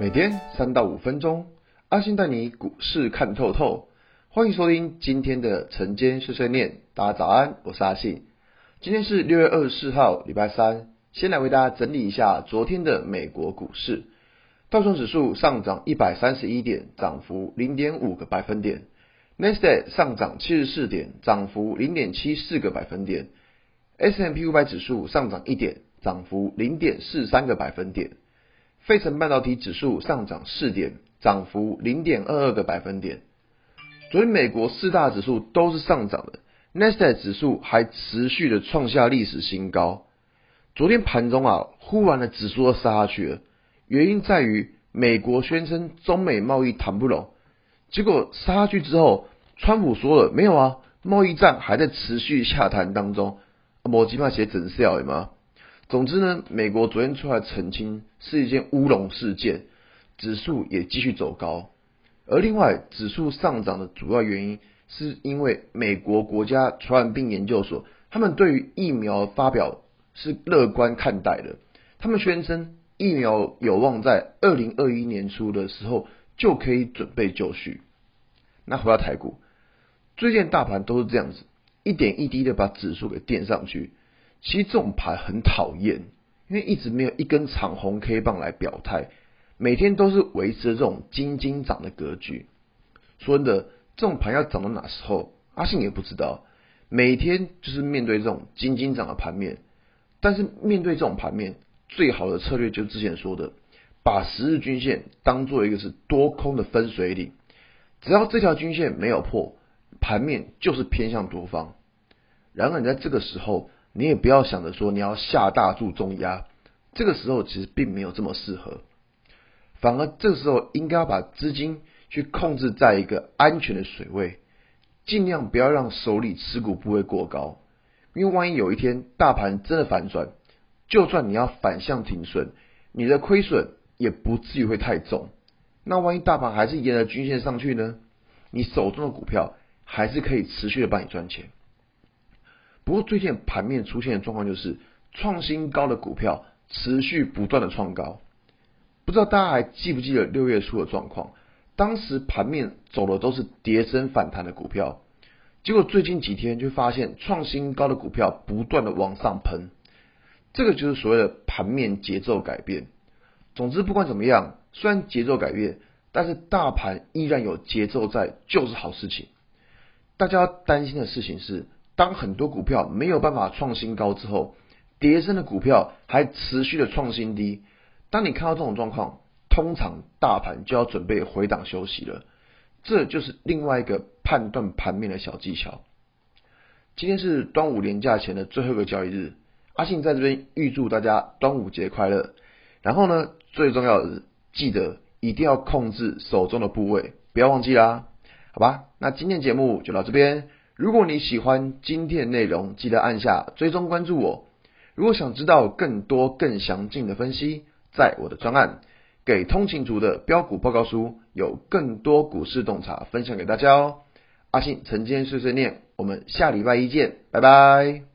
每天三到五分钟，阿信带你股市看透透。欢迎收听今天的晨间碎碎念，大家早安，我是阿信。今天是六月二十四号，礼拜三。先来为大家整理一下昨天的美国股市。道琼指数上涨一百三十一点，涨幅零点五个百分点。纳斯达克上涨七十四点，涨幅零点七四个百分点。；S M P 五百指数上涨一点，涨幅零点四三个百分点。费城半导体指数上涨四点，涨幅零点二二个百分点。昨天美国四大指数都是上涨的，纳斯达克指数还持续的创下历史新高。昨天盘中啊，忽然的指数都杀下去了，原因在于美国宣称中美贸易谈不拢，结果杀下去之后，川普说了没有啊，贸易战还在持续下谈当中，摩基帕写整笑吗？总之呢，美国昨天出来澄清是一件乌龙事件，指数也继续走高。而另外，指数上涨的主要原因是因为美国国家传染病研究所，他们对于疫苗发表是乐观看待的。他们宣称疫苗有望在二零二一年初的时候就可以准备就绪。那回到台股，最近大盘都是这样子，一点一滴的把指数给垫上去。其实这种盘很讨厌，因为一直没有一根长红 K 棒来表态，每天都是维持着这种金金涨的格局。说真的，这种盘要涨到哪时候，阿信也不知道。每天就是面对这种金金涨的盘面，但是面对这种盘面，最好的策略就之前说的，把十日均线当做一个是多空的分水岭，只要这条均线没有破，盘面就是偏向多方。然而你在这个时候，你也不要想着说你要下大注重压，这个时候其实并没有这么适合，反而这个时候应该要把资金去控制在一个安全的水位，尽量不要让手里持股部位过高，因为万一有一天大盘真的反转，就算你要反向停损，你的亏损也不至于会太重。那万一大盘还是沿着均线上去呢？你手中的股票还是可以持续的帮你赚钱。不过最近盘面出现的状况就是创新高的股票持续不断的创高，不知道大家还记不记得六月初的状况？当时盘面走的都是跌升反弹的股票，结果最近几天就发现创新高的股票不断的往上喷，这个就是所谓的盘面节奏改变。总之不管怎么样，虽然节奏改变，但是大盘依然有节奏在，就是好事情。大家担心的事情是。当很多股票没有办法创新高之后，跌升的股票还持续的创新低。当你看到这种状况，通常大盘就要准备回档休息了。这就是另外一个判断盘面的小技巧。今天是端午连假前的最后一个交易日，阿信在这边预祝大家端午节快乐。然后呢，最重要的是记得一定要控制手中的部位，不要忘记啦。好吧，那今天节目就到这边。如果你喜欢今天的内容，记得按下追踪关注我。如果想知道更多更详尽的分析，在我的专案给通勤族的标股报告书，有更多股市洞察分享给大家哦。阿信晨间碎碎念，我们下礼拜一见，拜拜。